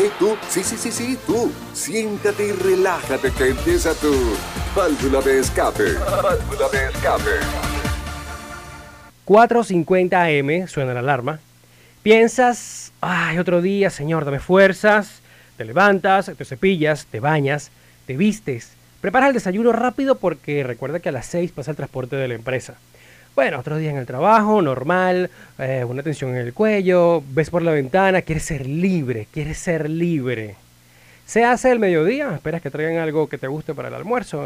Hey, tú, sí, sí, sí, sí, tú. Siéntate y relájate que empieza tu válvula de escape. Válvula de escape. 4.50 am, suena la alarma. Piensas, ay, otro día, señor, dame fuerzas. Te levantas, te cepillas, te bañas, te vistes. Preparas el desayuno rápido porque recuerda que a las 6 pasa el transporte de la empresa. Bueno, otro día en el trabajo, normal, eh, una tensión en el cuello, ves por la ventana, quieres ser libre, quieres ser libre. Se hace el mediodía, esperas que traigan algo que te guste para el almuerzo,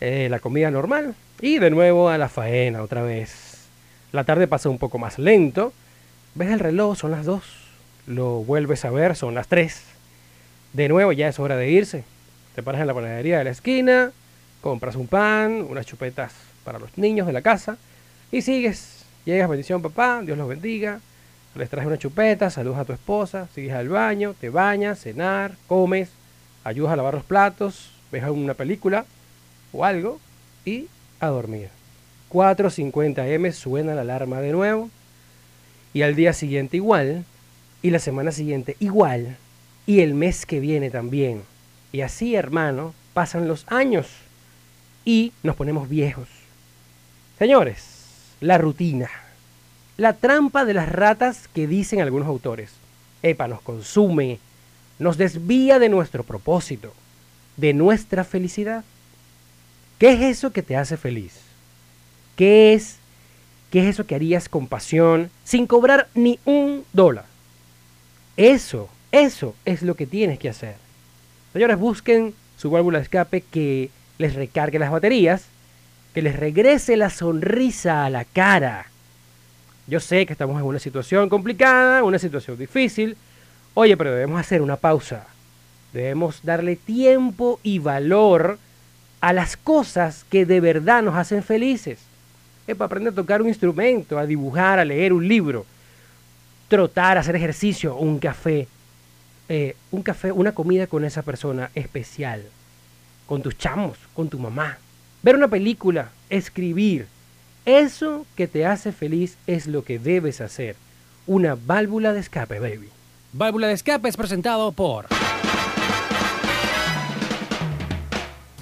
eh, la comida normal, y de nuevo a la faena otra vez. La tarde pasa un poco más lento, ves el reloj, son las 2, lo vuelves a ver, son las 3. De nuevo ya es hora de irse. Te paras en la panadería de la esquina, compras un pan, unas chupetas para los niños de la casa, y sigues, llegas, bendición papá, Dios los bendiga, les traes una chupeta, saludas a tu esposa, sigues al baño, te bañas, cenar, comes, ayudas a lavar los platos, ves una película o algo y a dormir. 4.50 M suena la alarma de nuevo y al día siguiente igual y la semana siguiente igual y el mes que viene también. Y así, hermano, pasan los años y nos ponemos viejos. Señores, la rutina. La trampa de las ratas que dicen algunos autores. Epa, nos consume, nos desvía de nuestro propósito, de nuestra felicidad. ¿Qué es eso que te hace feliz? ¿Qué es, qué es eso que harías con pasión sin cobrar ni un dólar? Eso, eso es lo que tienes que hacer. Señores, busquen su válvula de escape que les recargue las baterías que les regrese la sonrisa a la cara. Yo sé que estamos en una situación complicada, una situación difícil. Oye, pero debemos hacer una pausa. Debemos darle tiempo y valor a las cosas que de verdad nos hacen felices. Es para aprender a tocar un instrumento, a dibujar, a leer un libro, trotar, hacer ejercicio, un café. Eh, un café, una comida con esa persona especial. Con tus chamos, con tu mamá, ver una película, escribir. Eso que te hace feliz es lo que debes hacer. Una válvula de escape, baby. Válvula de escape es presentado por...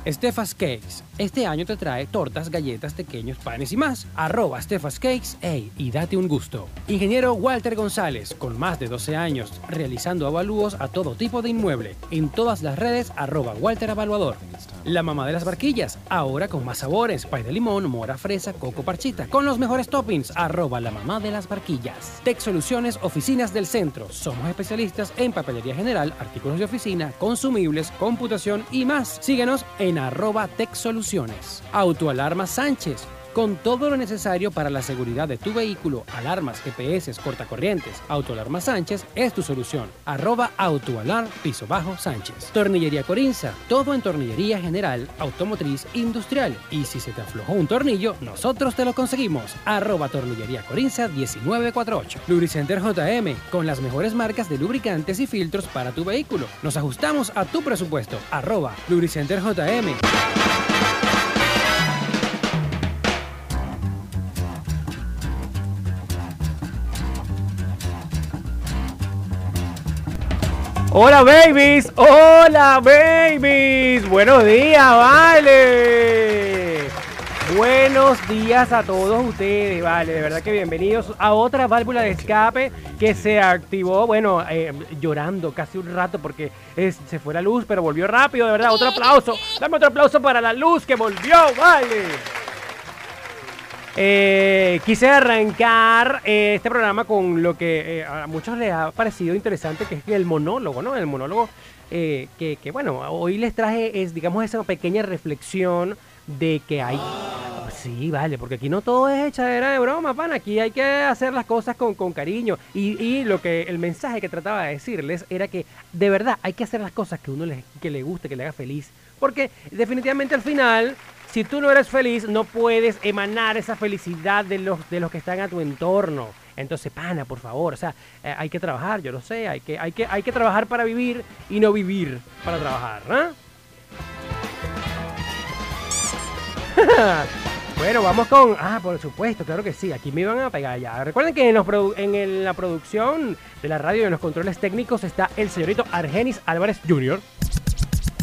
Stefas Cakes. Este año te trae tortas, galletas, pequeños, panes y más. Arroba Stefas Cakes, ey, y date un gusto. Ingeniero Walter González, con más de 12 años, realizando avalúos a todo tipo de inmueble. En todas las redes, arroba Walter Avaluador. La mamá de las barquillas, ahora con más sabores, pay de limón, mora, fresa, coco parchita, con los mejores toppings, arroba la mamá de las barquillas. Tech Soluciones, oficinas del centro. Somos especialistas en papelería general, artículos de oficina, consumibles, computación y más. Síguenos en arroba Tech Soluciones. Autoalarma Sánchez con todo lo necesario para la seguridad de tu vehículo, alarmas, GPS, cortacorrientes, Autoalarma Sánchez es tu solución. Arroba Autoalar piso bajo Sánchez. Tornillería Corinza, todo en tornillería general, automotriz, industrial. Y si se te aflojó un tornillo, nosotros te lo conseguimos. Arroba Tornillería Corinza 1948. Lubricenter JM, con las mejores marcas de lubricantes y filtros para tu vehículo. Nos ajustamos a tu presupuesto. Arroba Lubricenter JM. Hola babies, hola babies, buenos días, vale. Buenos días a todos ustedes, vale, de verdad que bienvenidos a otra válvula de escape que se activó, bueno, eh, llorando casi un rato porque se fue la luz, pero volvió rápido, de verdad, otro aplauso, dame otro aplauso para la luz que volvió, vale. Eh, quise arrancar eh, este programa con lo que eh, a muchos les ha parecido interesante, que es el monólogo, ¿no? El monólogo que, que, bueno, hoy les traje es, digamos, esa pequeña reflexión de que hay... Sí, vale, porque aquí no todo es echadera de broma, pan. Aquí hay que hacer las cosas con, con cariño. Y, y, lo que el mensaje que trataba de decirles era que de verdad hay que hacer las cosas que uno le, que le guste, que le haga feliz. Porque definitivamente al final si tú no eres feliz, no puedes emanar esa felicidad de los, de los que están a tu entorno. Entonces, pana, por favor, o sea, eh, hay que trabajar, yo lo sé, hay que, hay, que, hay que trabajar para vivir y no vivir para trabajar, ¿no? Bueno, vamos con. Ah, por supuesto, claro que sí. Aquí me iban a pegar ya. Recuerden que en, los produ- en la producción de la radio y en los controles técnicos está el señorito Argenis Álvarez Jr.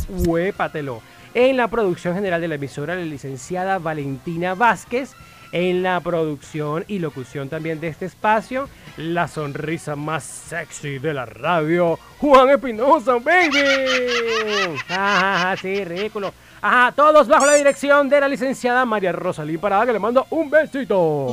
Huépatelo. En la producción general de la emisora, la licenciada Valentina Vázquez. En la producción y locución también de este espacio, la sonrisa más sexy de la radio, Juan Espinosa, baby. Ajá, sí, ridículo. Ajá, todos bajo la dirección de la licenciada María Rosalí Parada, que le mando un besito.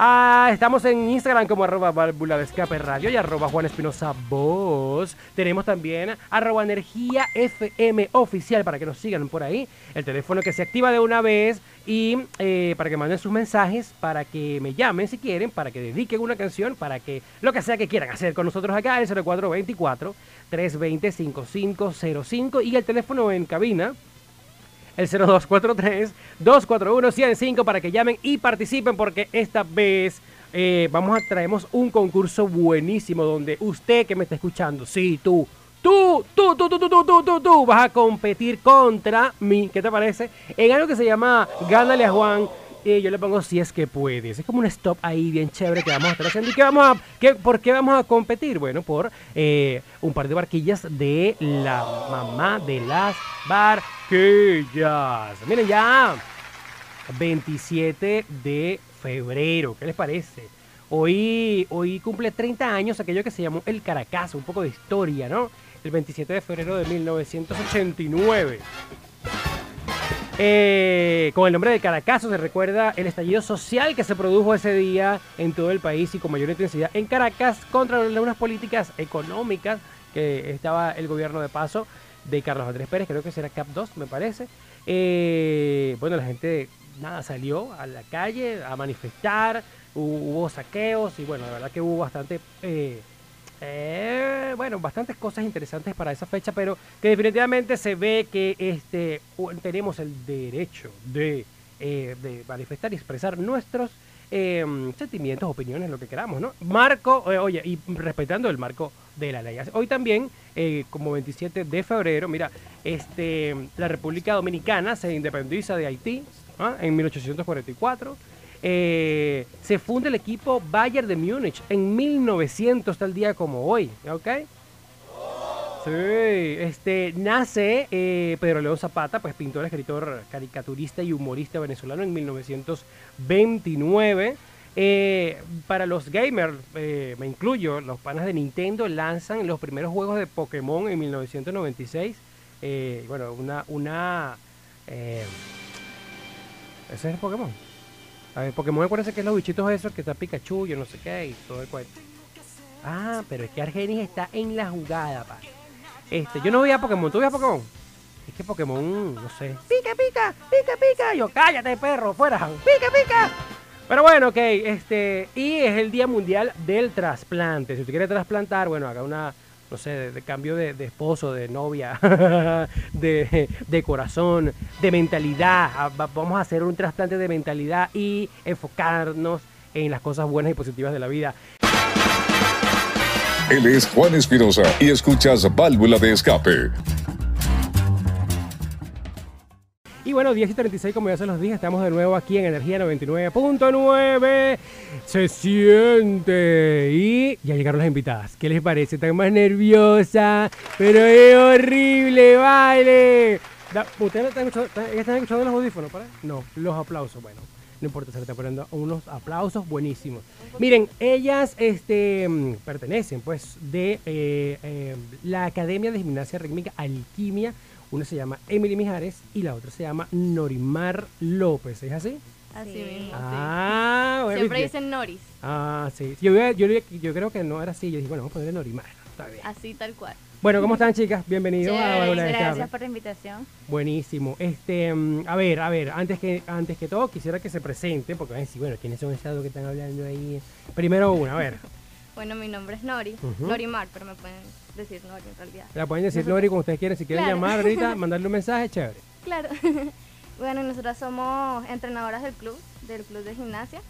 Ah, estamos en Instagram como arroba válvula de escape radio y arroba Juan Espinosa Voz. Tenemos también arroba energía FM oficial para que nos sigan por ahí. El teléfono que se activa de una vez y eh, para que manden sus mensajes, para que me llamen si quieren, para que dediquen una canción, para que lo que sea que quieran hacer con nosotros acá, el 0424 320 5505 y el teléfono en cabina el 0243-241-105 para que llamen y participen porque esta vez eh, vamos a traemos un concurso buenísimo donde usted que me está escuchando, sí, tú, tú, tú, tú, tú, tú, tú, tú, tú, tú, vas a competir contra mí, ¿qué te parece? En algo que se llama Gánale a Juan. Y yo le pongo si es que puedes. Es como un stop ahí bien chévere que vamos a estar haciendo. ¿Y qué vamos a, qué, por qué vamos a competir? Bueno, por eh, un par de barquillas de la mamá de las barquillas. Miren ya, 27 de febrero. ¿Qué les parece? Hoy, hoy cumple 30 años aquello que se llamó el Caracazo, un poco de historia, ¿no? El 27 de febrero de 1989. Eh, con el nombre de Caracazo se recuerda el estallido social que se produjo ese día en todo el país y con mayor intensidad en Caracas contra unas políticas económicas que estaba el gobierno de paso de Carlos Andrés Pérez, creo que será CAP 2, me parece. Eh, bueno, la gente nada salió a la calle a manifestar, hu- hubo saqueos y bueno, la verdad que hubo bastante eh, eh, bueno, bastantes cosas interesantes para esa fecha, pero que definitivamente se ve que este tenemos el derecho de, eh, de manifestar y expresar nuestros eh, sentimientos, opiniones, lo que queramos, ¿no? Marco, eh, oye, y respetando el marco de la ley. Hoy también, eh, como 27 de febrero, mira, este, la República Dominicana se independiza de Haití ¿ah? en 1844. Eh, se funda el equipo Bayern de Múnich en 1900, tal día como hoy, ¿ok? Sí, este, nace eh, Pedro León Zapata, pues pintor, escritor, caricaturista y humorista venezolano en 1929. Eh, para los gamers, me incluyo, los panas de Nintendo lanzan los primeros juegos de Pokémon en 1996. Eh, bueno, una... una ese es el Pokémon. A ver, Pokémon, acuérdense que es los bichitos esos que está Pikachu, yo no sé qué, y todo el cuento. Ah, pero es que Argenis está en la jugada, pa. Este, yo no veía Pokémon, ¿tú veías Pokémon? Es que Pokémon, no sé. Pica, pica, pica, pica. Yo, cállate, perro, fuera. Pica, pica. Pero bueno, ok, este, y es el Día Mundial del Trasplante. Si usted quiere trasplantar, bueno, haga una, no sé, de, cambio de, de esposo, de novia, de, corazón, de mentalidad. Ah, va- Vamos a hacer un trasplante de mentalidad y enfocarnos en las cosas buenas y positivas de la vida. Él es Juan Espinosa y escuchas Válvula de Escape. Y bueno, 10 y 36, como ya se los dije, estamos de nuevo aquí en Energía 99.9. Se siente. Y ya llegaron las invitadas. ¿Qué les parece? Están más nerviosa, pero es horrible, vale. ¿Ustedes están escuchando, están- escuchando los audífonos? ¿para? No, los aplausos, bueno. No importa, se le están poniendo unos aplausos buenísimos. Miren, ellas este, mm, pertenecen pues de eh, eh, la Academia de Gimnasia Rítmica Alquimia. Una se llama Emily Mijares y la otra se llama Norimar López. ¿Es así? Así Sí. mismo. Ah, bueno. Siempre ¿viste? dicen Noris, Ah, sí. Yo, yo, yo, yo creo que no era así. Yo dije, bueno, vamos a ponerle Norimar. Está bien. así tal cual. Bueno, ¿cómo están, chicas? Bienvenidos a Chévere, Válvula de. Gracias por la invitación. Buenísimo. Este, mm, a ver, a ver, antes que antes que todo quisiera que se presenten, porque van a decir, bueno, ¿quiénes son estos que están hablando ahí? Primero una, a ver, Bueno, mi nombre es Nori, Ujú. Norimar, pero me pueden decir Nori en realidad. la pueden decir Nori como ustedes quieren, si quieren Claro. llamar ahorita, mandarle un mensaje, chévere. Claro. bueno, nosotras somos entrenadoras del club, del club de gimnasia.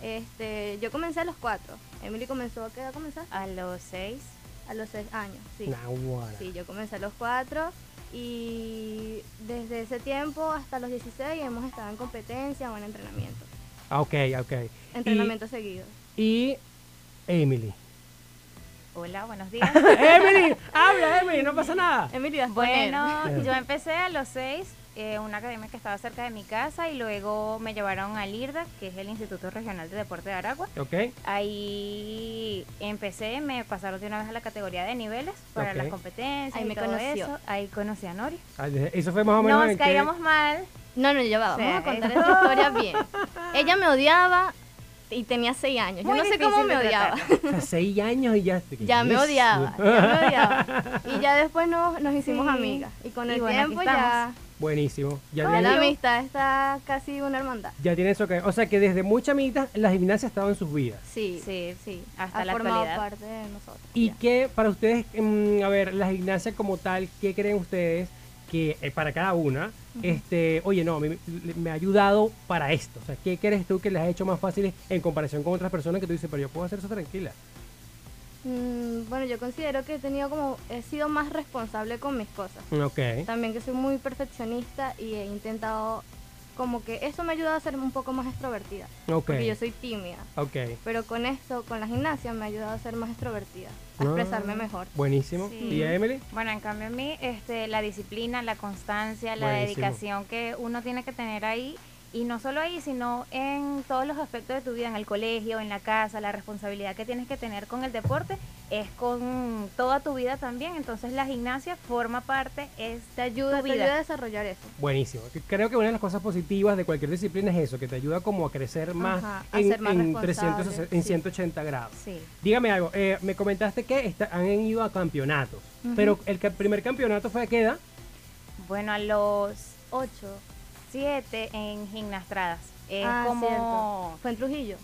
Este, yo comencé a los cuatro. Emily comenzó, ¿a qué edad comenzaste? A los seis, A los seis años, sí. Naguará. Sí, yo comencé a los cuatro y desde ese tiempo hasta los 16 hemos estado en competencia o en entrenamiento. Ah, Ok, ok. Entrenamiento seguido. Y Emily. Hola, buenos días. Emily, habla Emily, no pasa nada. Emily, vas a poner. bueno, yo empecé a los seis, eh, una academia que estaba cerca de mi casa y luego me llevaron al IRDA, que es el Instituto Regional de Deporte de Aragua. Ok, Ahí empecé, me pasaron de una vez a la categoría de niveles para las competencias Ahí y me todo conoció. eso. Ahí conocí a Nori. Ah, eso fue más o menos Nos que- caíamos mal. No, no, ya va, O sea, vamos a contar es- esta historia bien. Ella me odiaba y tenía seis años. Yo Muy no sé cómo me odiaba. O sea, seis años y ya. Ya me odiaba, ya me odiaba. Y ya después nos, nos hicimos Sí. amigas. Y con Y el bueno, tiempo ya, Buenísimo. Ya la amistad está casi una hermandad. ya tiene eso que. O sea que desde muy chamita la gimnasia estaba en sus vidas. Sí, Sí, sí. hasta ha la formado actualidad. parte de nosotros. ¿Y ya. qué para ustedes, mm, a ver, la gimnasia como tal, qué creen ustedes que eh, para cada una, este, oye, no, me, me ha ayudado para esto? O sea, ¿qué crees tú que les ha hecho más fáciles en comparación con otras personas que tú dices, pero yo puedo hacer eso tranquila? Mm, bueno, yo considero que he tenido como, he sido más responsable con mis cosas. Ok. También que soy muy perfeccionista y he intentado, como que eso me ha ayudado a ser un poco más extrovertida. Ok. Porque yo soy tímida. Ok. Pero con esto, con la gimnasia, me ha ayudado a ser más extrovertida, a Ah, expresarme mejor. Buenísimo. Sí. ¿Y a Emily? Bueno, en cambio a mí, este, la disciplina, la constancia, la Buenísimo. dedicación que uno tiene que tener ahí, y no solo ahí, sino en todos los aspectos de tu vida, en el colegio, en la casa, la responsabilidad que tienes que tener con el deporte, es con toda tu vida también. Entonces la gimnasia forma parte, es Te ayuda, tu te ayuda a desarrollar eso. Buenísimo. Creo que una de las cosas positivas de cualquier disciplina es eso, que te ayuda como a crecer más Ajá, a en, ser más en responsable, 360 en sí. 180 grados. Sí. Dígame algo, eh, me comentaste que está- han ido a campeonatos, pero el primer campeonato fue a qué edad? Bueno, a los Ocho. Siete en gimnastradas. Es Ah, como... cierto. Fue en Trujillo.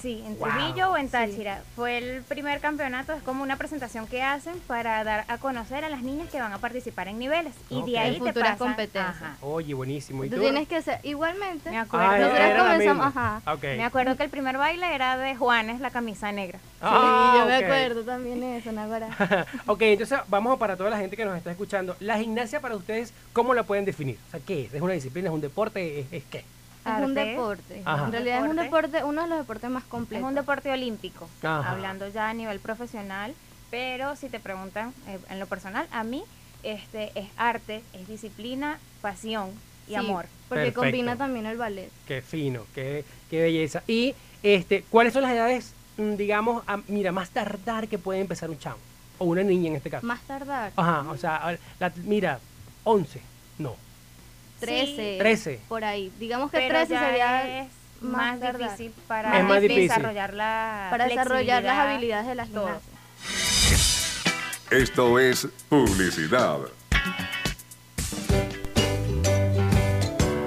Sí, en Wow. Trujillo o en Sí. Táchira. Fue el primer campeonato, es como una presentación que hacen para dar a conocer a las niñas que van a participar en niveles. Y de ahí En te pasan- competencias. Ajá. Oye, buenísimo. ¿Y Tú tú? tienes que ser, igualmente. Me acuerdo. Ah, era Nosotros comenzamos, ajá. Me acuerdo que el primer baile era de Juanes, la camisa negra. Ah, sí, yo me ok. acuerdo también eso, Nagora. ok, entonces vamos para toda la gente que nos está escuchando. La gimnasia para ustedes, ¿cómo la pueden definir? O sea, ¿qué es? ¿Es una disciplina? ¿Es un deporte? ¿Es, es qué? Es un deporte. Ajá. En realidad es un Deporte. uno de los deportes más Es completos. un deporte olímpico, Ajá. hablando ya a nivel profesional. Pero si te preguntan eh, en lo personal, a mí este es arte, es disciplina, pasión y Sí, amor. Porque Perfecto. combina también el ballet. Qué fino, qué, qué belleza. Y, este, ¿cuáles son las edades, mm, digamos, a- mira, más tardar que puede empezar un chamo? O una niña en este caso. Más tardar. Ajá, o sea, la- mira, 11, no, 13. 13. Por ahí. Digamos que Pero 13 ya sería es más más tardar. difícil para Es más difícil. desarrollar la para desarrollar las habilidades de la todo. gimnasia. Esto es publicidad.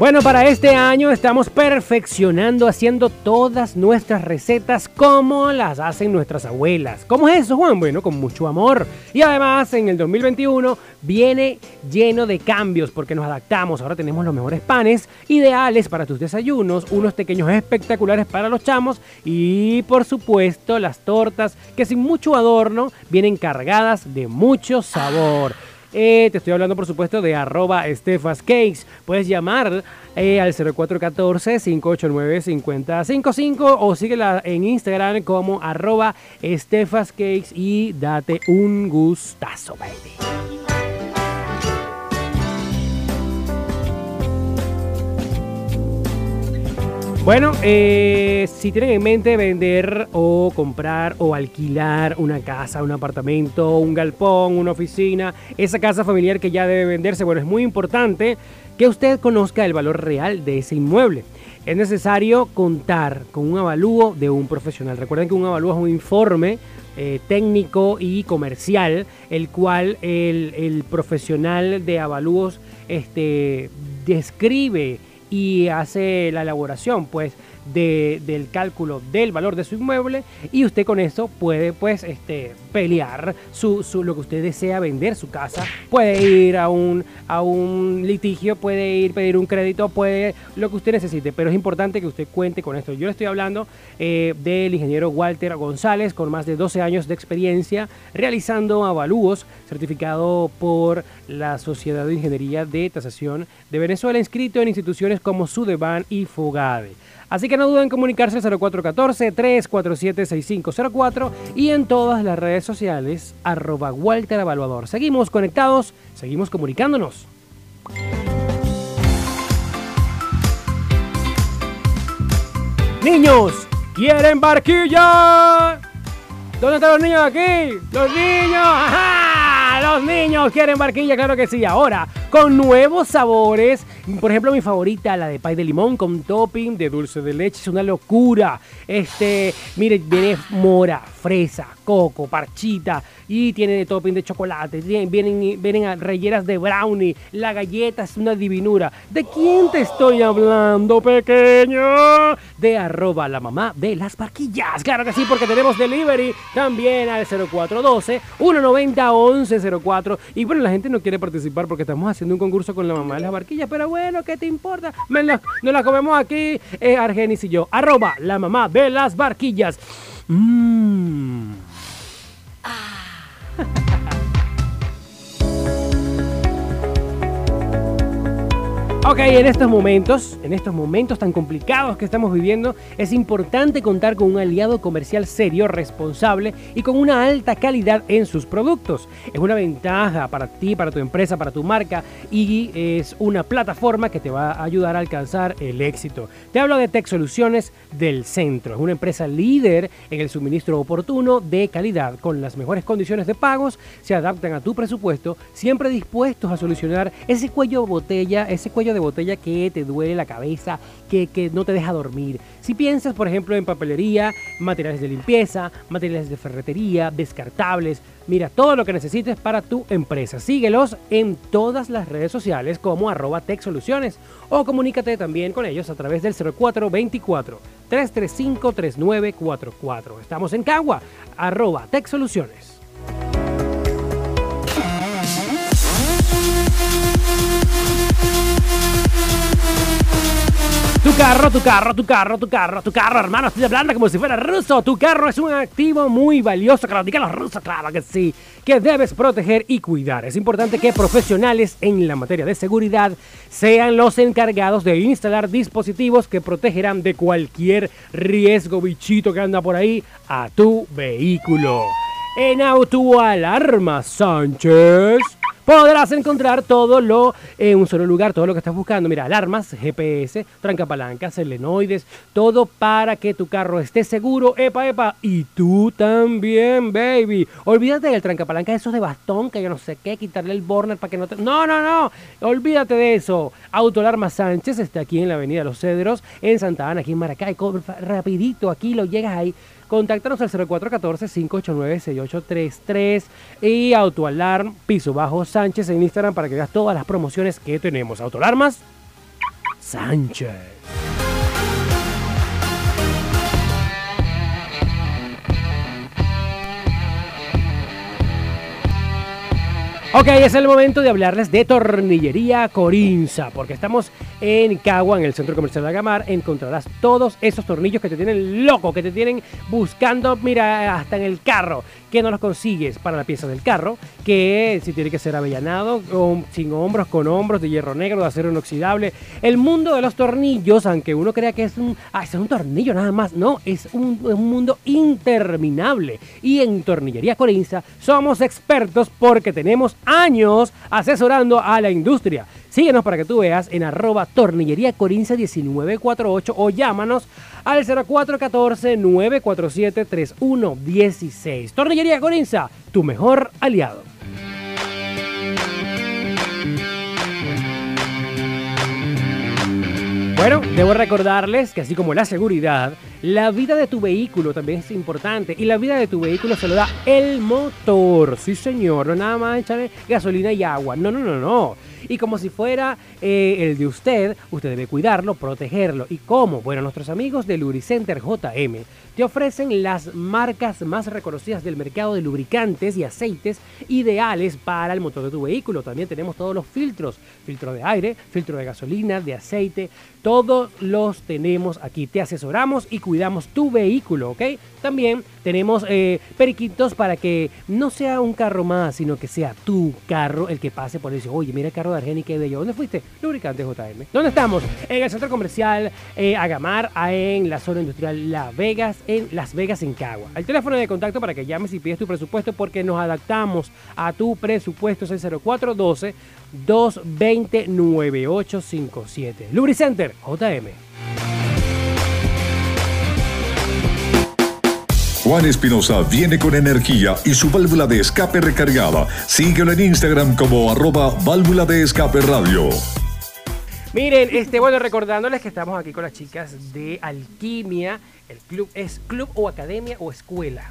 Bueno, para este año estamos perfeccionando, haciendo todas nuestras recetas como las hacen nuestras abuelas. ¿Cómo es eso, Juan? Bueno, con mucho amor. Y además, en el 2021 viene lleno de cambios porque nos adaptamos. Ahora tenemos los mejores panes ideales para tus desayunos, unos pequeños espectaculares para los chamos y, por supuesto, las tortas que sin mucho adorno vienen cargadas de mucho sabor. Eh, te estoy hablando, por supuesto, de arroba Estefas Cakes. Puedes llamar eh, al 0414-589-5055 o síguela en Instagram como arroba Estefas Cakes y date un gustazo, baby. Bueno, eh, si tienen en mente vender o comprar o alquilar una casa, un apartamento, un galpón, una oficina, esa casa familiar que ya debe venderse, bueno, es muy importante que usted conozca el valor real de ese inmueble. Es necesario contar con un avalúo de un profesional. Recuerden que un avalúo es un informe eh, técnico y comercial, el cual el, el profesional de avalúos este, describe y hace la elaboración, pues, de- del cálculo del valor de su inmueble y usted con eso puede pues este, pelear su, su- lo que usted desea vender, su casa. Puede ir a un, a un litigio, puede ir pedir un crédito, puede lo que usted necesite, pero es importante que usted cuente con esto. Yo le estoy hablando eh, del ingeniero Walter González con más de 12 años de experiencia realizando avalúos certificado por la Sociedad de Ingeniería de Tasación de Venezuela, inscrito en instituciones como Sudeban y Fogade. Así que no duden en comunicarse al 0414-347-6504 y en todas las redes sociales, arroba Walter Evaluador. Seguimos conectados, seguimos comunicándonos. Niños, ¿quieren barquilla? ¿Dónde están los niños aquí? ¡Los niños! ¡Ajá! Los niños quieren barquilla, claro que sí. Ahora, con nuevos sabores. Por ejemplo, mi favorita, la de pay de limón con topping de dulce de leche. Es una locura. Este, mire, viene mora, fresa, coco, parchita. Y tiene de topping de chocolate. Vienen, vienen, rellenas de brownie. La galleta es una divinura. ¿De quién te estoy hablando, pequeño? De arroba la mamá de las barquillas. Claro que sí, porque tenemos delivery también al 0412-190-1104. Y bueno, la gente no quiere participar porque estamos haciendo un concurso con la mamá de las barquillas. Pero bueno, ¿qué te importa? Me la- nos la comemos aquí, eh, Argenis y yo. Arroba la mamá de las barquillas. Mmm. Ah. Ok, en estos momentos, en estos momentos tan complicados que estamos viviendo, es importante contar con un aliado comercial serio, responsable y con una alta calidad en sus productos. Es una ventaja para ti, para tu empresa, para tu marca y es una plataforma que te va a ayudar a alcanzar el éxito. Te hablo de Tech Soluciones del Centro. Es una empresa líder en el suministro oportuno de calidad con las mejores condiciones de pagos, se adaptan a tu presupuesto, siempre dispuestos a solucionar ese cuello botella, ese cuello de botella que te duele la cabeza, que, que no te deja dormir. Si piensas, por ejemplo, en papelería, materiales de limpieza, materiales de ferretería, descartables, mira todo lo que necesites para tu empresa. Síguelos en todas las redes sociales como arroba Tech Soluciones o comunícate también con ellos a través del 0424 335 3944. Estamos en Cagua, arroba Tech Tu carro, tu carro, tu carro, tu carro, tu carro, hermano, estoy hablando como si fuera ruso. Tu carro es un activo muy valioso, que lo digan los rusos, claro que sí, que debes proteger y cuidar. Es importante que profesionales en la materia de seguridad sean los encargados de instalar dispositivos que protegerán de cualquier riesgo bichito que anda por ahí a tu vehículo. En Autoalarma Sánchez podrás encontrar todo lo en un solo lugar, todo lo que estás buscando. Mira, alarmas, GPS, trancapalancas, selenoides, todo para que tu carro esté seguro. Epa, epa, y tú también, baby. Olvídate del trancapalanca, esos de bastón, que yo no sé qué, quitarle el burner para que no te... No, no, no, olvídate de eso. Autoalarma Sánchez está aquí en la Avenida Los Cedros, en Santa Ana, aquí en Maracay. Rapidito, aquí lo llegas ahí. Contáctanos al 0414-589-6833 y Autoalarm Piso Bajo Sánchez en Instagram para que veas todas las promociones que tenemos. Autoalarmas Sánchez. Ok, es el momento de hablarles de Tornillería Corinza, porque estamos en Cagua, en el Centro Comercial de Agamar. Encontrarás todos esos tornillos que te tienen loco, que te tienen buscando, mira, hasta en el carro, que no los consigues para la pieza del carro, que si tiene que ser avellanado, sin hombros, con hombros, de hierro negro, de acero inoxidable. El mundo de los tornillos, aunque uno crea que es un, ah, es un tornillo nada más, no, es un, es un mundo interminable. Y en Tornillería Corinza somos expertos porque tenemos años asesorando a la industria. Síguenos para que tú veas en arroba tornillería corinza 1948 o llámanos al 0414-947-3116. Tornillería Corinza, tu mejor aliado. Bueno, debo recordarles que así como la seguridad, la vida de tu vehículo también es importante y la vida de tu vehículo se lo da el motor. Sí, señor, no nada más echarle gasolina y agua. No, no, no, no. Y como si fuera eh, el de usted, usted debe cuidarlo, protegerlo. ¿Y cómo? Bueno, nuestros amigos de Lubricenter JM te ofrecen las marcas más reconocidas del mercado de lubricantes y aceites ideales para el motor de tu vehículo. También tenemos todos los filtros, filtro de aire, filtro de gasolina, de aceite, todos los tenemos aquí. Te asesoramos y cuidamos tu vehículo, ¿ok? También tenemos eh, periquitos para que no sea un carro más, sino que sea tu carro el que pase por eso. Oye, mira el carro de Argeni que bello. ¿Dónde fuiste? Lubricante JM. ¿Dónde estamos? En el centro comercial eh, Agamar, en la zona industrial La Vegas, en Las Vegas, en Cagua. El teléfono de contacto para que llames y pides tu presupuesto porque nos adaptamos a tu presupuesto es el 0412 220 9857. Lubricenter JM. Juan Espinosa viene con energía y su válvula de escape recargada. Síguelo en Instagram como arroba válvula de escape radio. Miren, este, bueno, recordándoles que estamos aquí con las chicas de Alquimia. El club es club o academia o escuela.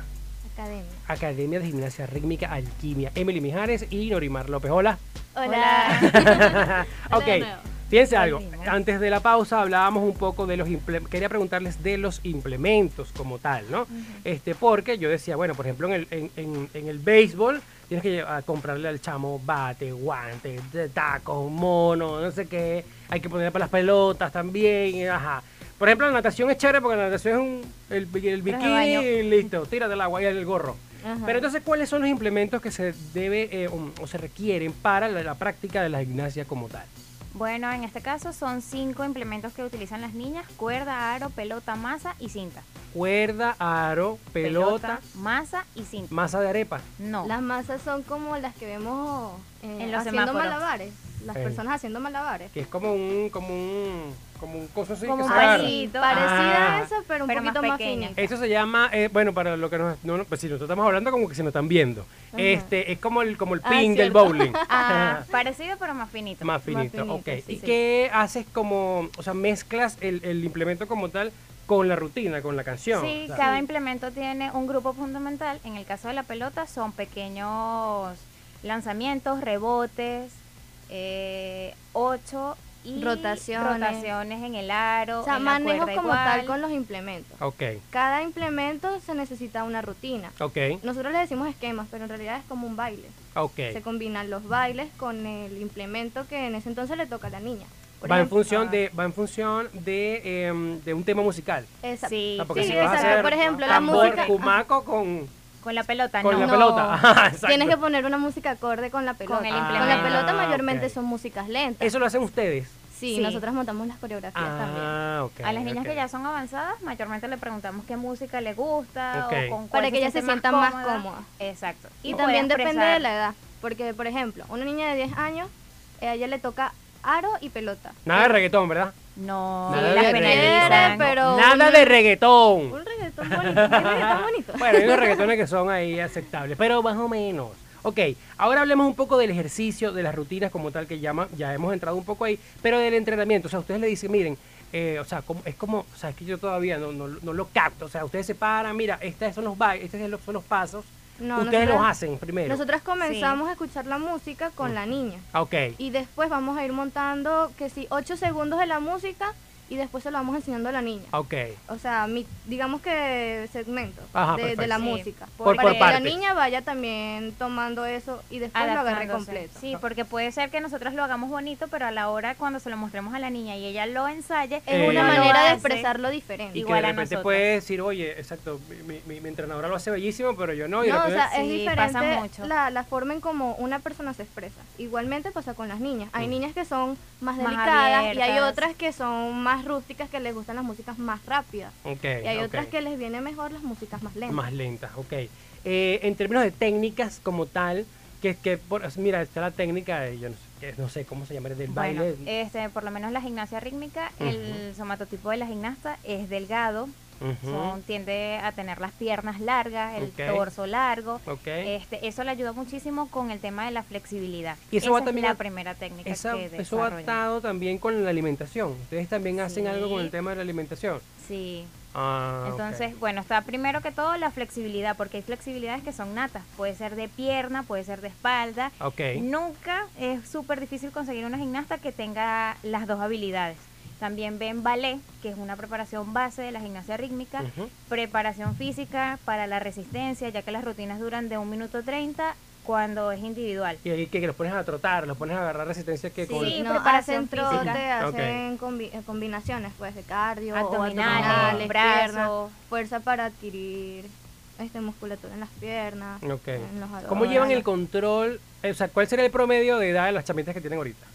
Academia. Academia de Gimnasia Rítmica Alquimia. Emily Mijares y Norimar López. Hola. Hola. ok. de nuevo. Fíjense algo, antes de la pausa hablábamos un poco de los quería preguntarles de los implementos como tal, ¿no? Este, porque yo decía, bueno, por ejemplo, en el, en, en- en el béisbol tienes que llevar- comprarle al chamo bate, guante, de tacos, mono, no sé qué, hay que ponerle para las pelotas también, ajá. Por ejemplo, la natación es chévere porque la natación es un, el, el bikini y listo, tírate al agua y el gorro. Ajá. Pero entonces, ¿cuáles son los implementos que se debe eh, o se requieren para la, la práctica de la gimnasia como tal? Bueno, en este caso son cinco implementos que utilizan las niñas: cuerda, aro, pelota, masa y cinta. Cuerda, aro, pelota, masa y cinta. masa de arepa. No. Las masas son como las que vemos eh, En los haciendo semáforos. malabares. Las Eh. personas haciendo malabares. Que es como un, como un, como un coso así Como que un se parecida Ah. a pero un Pero más poquito más, pequeña. finita. Eso se llama, eh, bueno, para lo que nos, no, no, pues si nosotros estamos hablando como que si nos están viendo. Ajá. Este, es como el, como el Ah, pin del bowling. Ah, parecido pero más finito. Más finito, finito, ok. sí, ¿Y sí. qué haces como, o sea, mezclas el, el implemento como tal con la rutina, con la canción? Sí, cada implemento tiene un grupo fundamental. En el caso de la pelota son pequeños lanzamientos, rebotes, eh, ocho y Rotaciones. rotaciones en el aro. O sea, en la manejo cuerda como igual. tal con los implementos. Ok, Cada implemento se necesita una rutina. ok, Nosotros le decimos esquemas, pero en realidad es como un baile. ok. Se combinan los bailes con el implemento que en ese entonces le toca a la niña. Por Va en función de, va en función de, em, de un tema musical. esa- Sí, O sea, porque sí, si exacto. hacer Por ejemplo, la tambor, música- cumaco con, Con la pelota, con no. la No. pelota. Ajá, exacto. Tienes que poner una música acorde con la pelota. el Con la pelota Ah, mayormente ok. son músicas lentas. Eso lo hacen ustedes. Sí, Sí. nosotras montamos las coreografías también. Ah, ok. A las niñas que ya son avanzadas, mayormente le preguntamos qué música les gusta Ok. o con cuál Para que ellas se siente sientan más cómoda. cómodas. Exacto. Y también depende expresar- de la edad. Porque, por ejemplo, una niña de 10 años, a ella le toca aro y pelota. Nada de reggaetón, ¿verdad? No, Nada las de penalizan. reggaetón. pero Nada un- de reggaetón. Un reggaetón bonito. un reggaetón bonito. Bueno, hay unos reggaetones que son ahí aceptables, pero más o menos. Ok, ahora hablemos un poco del ejercicio, de las rutinas como tal que llama, ya hemos entrado un poco ahí, pero del entrenamiento. O sea, ustedes le dicen, miren, eh, o sea, como- es como, o sea, es que yo todavía no, no, no lo capto. O sea, ustedes se paran, mira, estos son los estos son los, son los pasos. No, ustedes nosotras- los hacen primero. Nosotras comenzamos a escuchar la música con la niña. Ah, Ok, Y después vamos a ir montando, que sí, 8 segundos de la música y después se lo vamos enseñando a la niña. ok. O sea, mi, digamos que segmento Ajá, de, de la Sí. música. Por- para por que la niña vaya también tomando eso y después lo agarre completo. Sí, porque puede ser que nosotros lo hagamos bonito, pero a la hora cuando se lo mostremos a la niña y ella lo ensaye, Es Eh, una manera de expresarlo diferente. Y que Igual de a repente puede decir, oye, exacto, mi, mi- mi entrenadora lo hace bellísimo, pero yo no. Y de No, o sea, es Sí, pasa diferente mucho. la, la forma en cómo una persona se expresa. Igualmente pasa con las niñas. Hay Mm. niñas que son más Más delicadas y hay otras que son más rústicas que les gustan las músicas más rápidas. Y hay otras que les viene mejor las músicas más lentas. Más lentas, ok. Eh, en términos de técnicas como tal, que, que por- mira, está la técnica, de, yo no sé, que no sé cómo se llama, del bueno, baile. este, por lo menos la gimnasia rítmica, el somatotipo de la gimnasta es delgado, Son, tiende a tener las piernas largas, el torso largo. Este, eso le ayuda muchísimo con el tema de la flexibilidad. Y eso Esa va es también la a- primera técnica Esa- que eso va atado también con la alimentación. Ustedes también hacen algo con el tema de la alimentación. Sí, Ah. Entonces, bueno, está primero que todo la flexibilidad, porque hay flexibilidades que son natas. Puede ser de pierna, puede ser de espalda. Nunca es súper difícil conseguir una gimnasta que tenga las dos habilidades. También ven ballet, que es una preparación base de la gimnasia rítmica, preparación física para la resistencia, ya que las rutinas duran de un minuto 30 cuando es individual. Y ahí que, que los pones a trotar, los pones a agarrar resistencia que con... Sí, no, preparación hacen trote, física. hacen combi- eh, combinaciones pues de cardio, Abdominales, brazos. fuerza para adquirir este musculatura en las piernas, Ok. en los ¿Cómo llevan el control? O sea, ¿cuál sería el promedio de edad de las chamitas que tienen ahorita?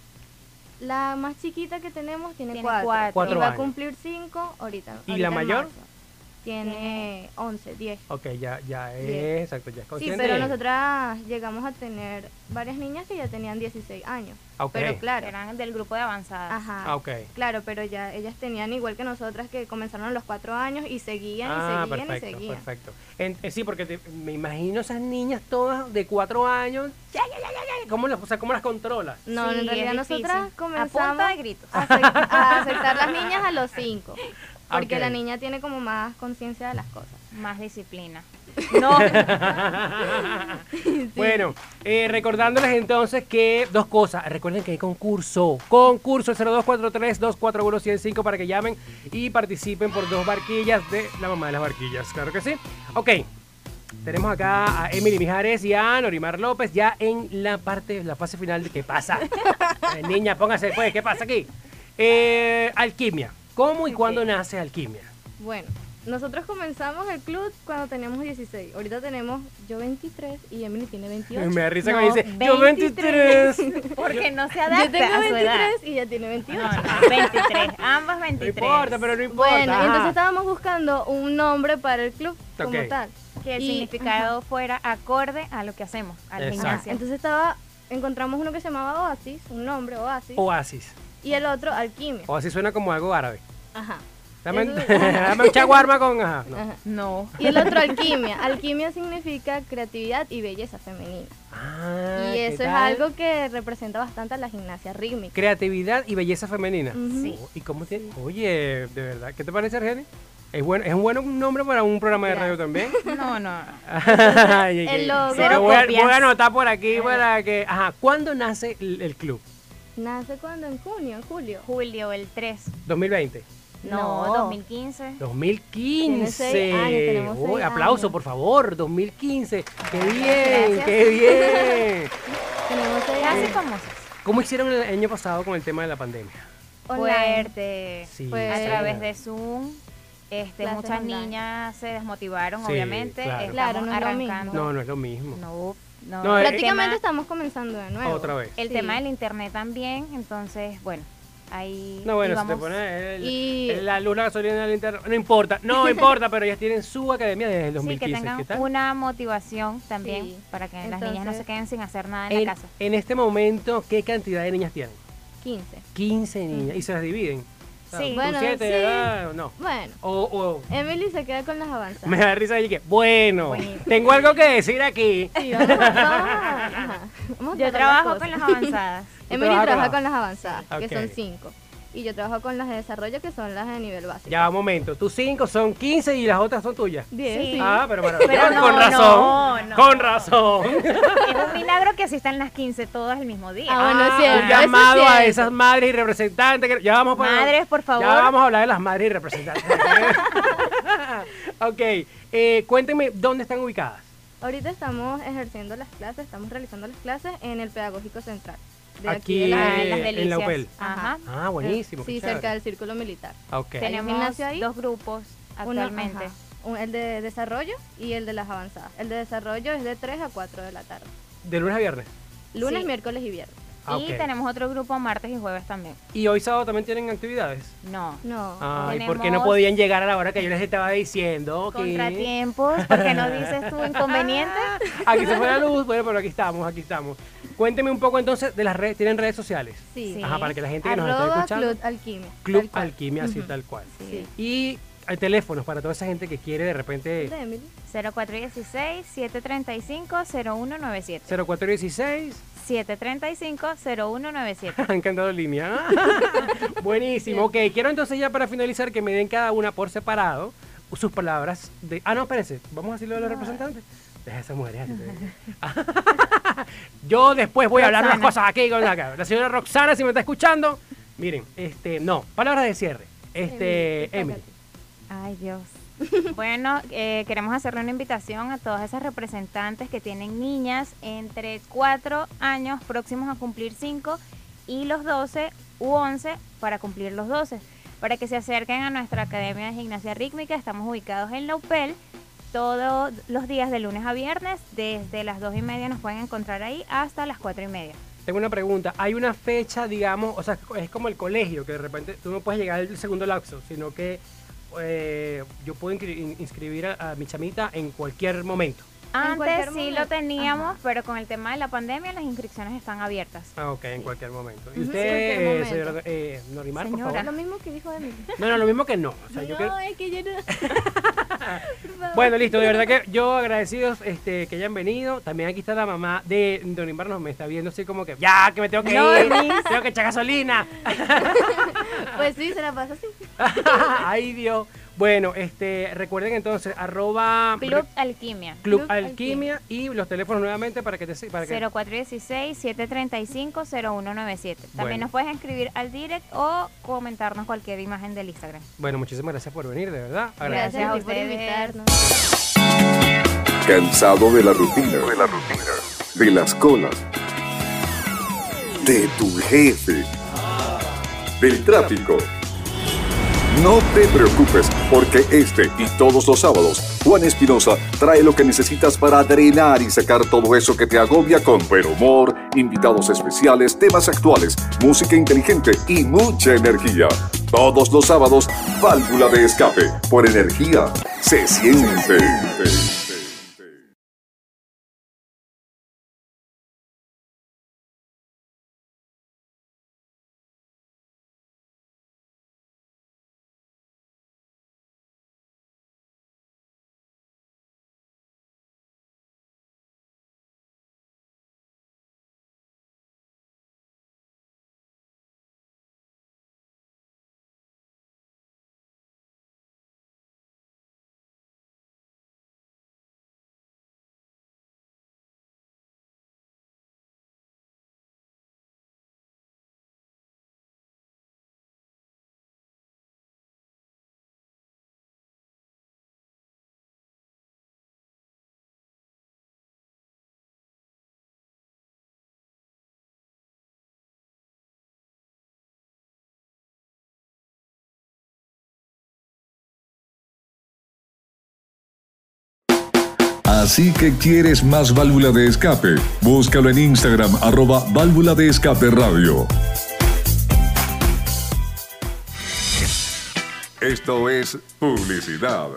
La más chiquita que tenemos tiene, Tiene cuatro, cuatro. Cuatro y va años. a cumplir cinco ahorita. ¿Y ahorita la mayor? Tiene 11, 10. Ok, ya, ya es, Bien. exacto, ya es Sí, consciente. pero nosotras llegamos a tener varias niñas que ya tenían 16 años. Ok. Pero claro, Eran del grupo de avanzadas. ajá. Ah, ok. Claro, pero ya ellas tenían igual que nosotras que comenzaron a los cuatro años y seguían Ah, y seguían perfecto, y seguían. perfecto. En- eh, sí, porque te- me imagino esas niñas todas de cuatro años. ¿Cómo las, o sea, ¿cómo las controlas? No, Sí, en realidad nosotras A comenzamos punta de gritos. a, acep- a aceptar las niñas a los cinco. Porque la niña tiene como más conciencia de las cosas. Más disciplina. No, Bueno, eh, recordándoles entonces que dos cosas. Recuerden que hay concurso. Concurso 0243-241-105 para que llamen y participen por dos barquillas de la mamá de las barquillas. Claro que sí. Ok. Tenemos acá a Emily Mijares y a Norimar López ya en la parte, la fase final de qué pasa. Eh, niña, póngase pues, ¿qué pasa aquí? Eh, alquimia. ¿Cómo y cuándo nace alquimia? Bueno, nosotros comenzamos el club cuando teníamos 16. Ahorita tenemos yo 23 y Emily tiene 28. Me da risa No, me dice, yo 23. porque no se Yo adapta tengo a su edad. 23 y ella tiene 28. No, no, 23. Ambas No 23. importa, pero no importa. Bueno, ajá. entonces estábamos buscando un nombre para el club como Ok. tal. Que el Y- significado fuera acorde a lo que hacemos, a la Exacto. gimnasia. Entonces estaba, encontramos uno que se llamaba Oasis, un nombre Oasis, Oasis. y el otro Alquimia. Oasis suena como algo árabe. Ajá. Dame, Eso- dame un chaguarma con... Ajá, no. Ajá. No. Y el otro Alquimia. Alquimia significa creatividad y belleza femenina. Ah, y ¿qué eso es algo que representa bastante a la gimnasia rítmica. Creatividad y belleza femenina. Ujú. Oh, ¿Y cómo tiene? Oye, de verdad, ¿qué te parece, Argeni? Es bueno, es un buen nombre para un programa de radio también. No, no. Ay, El logo. voy, a, copias. voy a anotar por aquí para que. Ajá, ¿cuándo nace el, el club? ¿Nace cuando? En junio, en julio. Julio, el 3. 2020. No, No. 2015. 2015. seis años, Uy, seis aplauso, años. por favor. 2015. Qué bien, Gracias. qué bien. Tenemos seis Casi años. famosas. ¿Cómo hicieron el año pasado con el tema de la pandemia? Online. Fuerte. Sí, A sí. través de Zoom. Este, muchas online. niñas se desmotivaron, Sí, obviamente. claro. Estamos Claro, no es lo arrancando. No, no es lo mismo. No, no. No, Prácticamente tema- estamos comenzando de nuevo. Otra vez. El Sí. tema del internet también, entonces, bueno, ahí No, bueno, si te pones el- Y- el- la luz, la gasolina del internet, no importa, no importa, pero ellas tienen su academia desde el Sí, 2015. que tengan ¿Qué tal? una motivación también Sí. para que las niñas no se queden sin hacer nada en, en, la casa. en este momento, ¿qué cantidad de niñas tienen? 15. 15 niñas. ¿Y se las dividen? O sea, Sí. ¿tú Bueno, siete, sí. ¿verdad? No. Bueno, O, o- Emily se queda con las avanzadas. me da risa y que, bueno, tengo algo que decir aquí. Sí, vamos, a- vamos a- ajá. Vamos a Yo trabajo con las cosas. avanzadas. Emily trabajas trabaja con con las avanzadas, Ok. que son 5. Y yo trabajo con las de desarrollo, que son las de nivel básico. Ya, un momento, tus 5 son 15 y las otras son tuyas. 10, Sí. Ah, pero maravilloso. Pero no, con razón. no, no. Con razón. es un milagro que asistan las 15 todas el mismo día. Ah, bueno, Ah, es cierto, un es llamado a esas madres y representantes. que- ya vamos para- Madres, por favor. Ya vamos a hablar de las madres y representantes. ok, eh, cuéntenme dónde están ubicadas. Ahorita estamos ejerciendo las clases, estamos realizando las clases en el Pedagógico Central. De aquí, Aquí, de la las en la. UPEL. Ajá. Ah, buenísimo. Sí, chévere. cerca del Círculo Militar. Ok. Tenemos gimnasio ahí? dos grupos actualmente. el de desarrollo y el de las avanzadas. El de desarrollo es de 3 a 4 de la tarde. De lunes a viernes. Lunes, Sí. miércoles y viernes. Ah, y tenemos otro grupo martes y jueves también. Y hoy sábado también tienen actividades. No. No. Ay, ¿por qué no Tenemos- podían llegar a la hora que yo les estaba diciendo? que- Contratiempos, porque no dices tú inconveniente. Aquí se fue la luz, bueno, pero aquí estamos, aquí estamos. Cuénteme un poco entonces de las redes, ¿tienen redes sociales? Sí. Sí. Ajá, para que la gente que nos esté escuchando. Club Alquimia. Club tal cual. Alquimia, así tal cual. Sí. Y hay teléfonos para toda esa gente que quiere de repente De Emily. 0416-735-0197. 0416 735-0197. Han cantado línea. Buenísimo. Ok, quiero entonces ya para finalizar que me den cada una por separado sus palabras de... Ah, no, espérense. Vamos a decirlo a los representantes. Deja esa mujer. Yo después voy a hablar unas cosas aquí con la, la señora Roxana, si me está escuchando. Miren, este, no, palabras de cierre. Este, Emily, Emily. Ay, Dios. Bueno, eh, queremos hacerle una invitación a todas esas representantes que tienen niñas entre 4 años próximos a cumplir 5 y los 12 u 11 para cumplir los 12. Para que se acerquen a nuestra Academia de Gimnasia Rítmica, estamos ubicados en La UPEL. Todos los días de lunes a viernes, desde las 2 y media nos pueden encontrar ahí hasta las 4 y media. Tengo una pregunta. Hay una fecha, digamos, o sea, es como el colegio, que de repente tú no puedes llegar al segundo lapso, sino que eh, yo puedo inscri- in- inscribir a, a mi chamita en cualquier momento. Antes sí momento. lo teníamos, Ajá. pero con el tema de la pandemia las inscripciones están abiertas. Ah, ok, en cualquier momento. ¿Y usted, cualquier eh, momento. señora eh, Norimar, por Señora. favor? Lo mismo que dijo Emily. No, no, lo mismo que no. O sea, yo no, quiero- es que yo no. Bueno, listo, de verdad que yo agradecidos este, que hayan venido. También aquí está la mamá de Norimar, nos me está viendo así como que, ya, que me tengo que ir, tengo que echar gasolina. Pues sí, se la pasa así. Ay, Dios. Bueno, este, recuerden entonces, arroba Club Alquimia. Club Club Alquimia y los teléfonos nuevamente para que te para que 0416-735-0197. También Bueno. nos puedes escribir al direct o comentarnos cualquier imagen del Instagram. Bueno, muchísimas gracias por venir, de verdad. Agradezco. Gracias a por invitarnos. Cansado de la rutina, de la rutina, de las colas, de tu jefe, del tráfico. No te preocupes, porque este y todos los sábados, Juan Espinosa trae lo que necesitas para drenar y sacar todo eso que te agobia con buen humor, invitados especiales, temas actuales, música inteligente y mucha energía. Todos los sábados, válvula de escape. Por energía, se siente. Así que quieres más válvula de escape. Búscalo en Instagram, arroba válvula de escape radio. Esto es publicidad.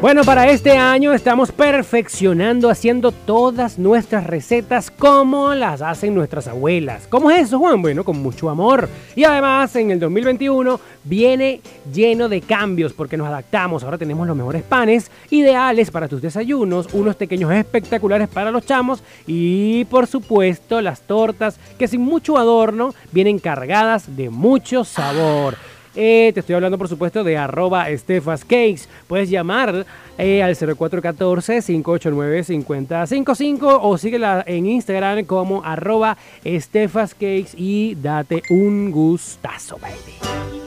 Bueno, para este año estamos perfeccionando, haciendo todas nuestras recetas como las hacen nuestras abuelas. ¿Cómo es eso, Juan? Bueno, con mucho amor. Y además, en el 2021 viene lleno de cambios porque nos adaptamos. Ahora tenemos los mejores panes ideales para tus desayunos, unos pequeños espectaculares para los chamos y, por supuesto, las tortas que sin mucho adorno vienen cargadas de mucho sabor. Eh, te estoy hablando, por supuesto, de arroba Estefas Cakes. Puedes llamar eh, al 0414-589-5055 o síguela en Instagram como arroba Estefas Cakes y date un gustazo, baby.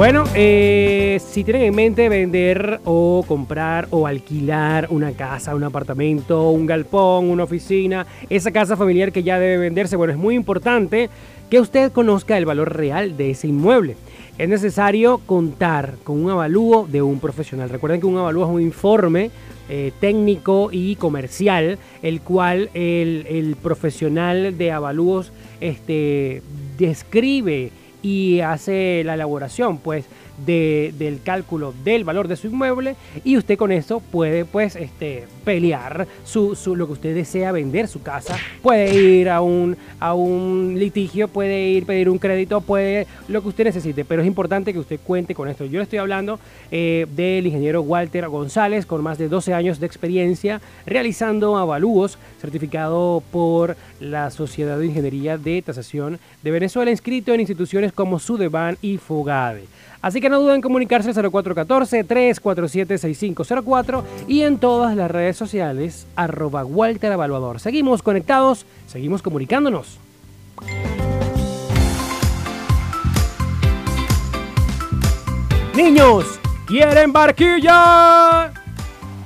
Bueno, eh, si tienen en mente vender o comprar o alquilar una casa, un apartamento, un galpón, una oficina, esa casa familiar que ya debe venderse, bueno, es muy importante que usted conozca el valor real de ese inmueble. Es necesario contar con un avalúo de un profesional. Recuerden que un avalúo es un informe eh, técnico y comercial, el cual el, el profesional de avalúos este, describe y hace la elaboración, pues, de- del cálculo del valor de su inmueble y usted con eso puede pues este pelear su, su- lo que usted desea vender su casa. Puede ir a un a un litigio puede ir pedir un crédito puede lo que usted necesite pero es importante que usted cuente con esto. Yo le estoy hablando eh, del ingeniero Walter González con más de 12 años de experiencia realizando avalúos certificado por la Sociedad de Ingeniería de Tasación de Venezuela inscrito en instituciones como Sudeban y Fogade Así que no duden en comunicarse al 0414-347-6504 y en todas las redes sociales, arroba Walter Evaluador. Seguimos conectados, seguimos comunicándonos. Niños, ¿quieren barquilla?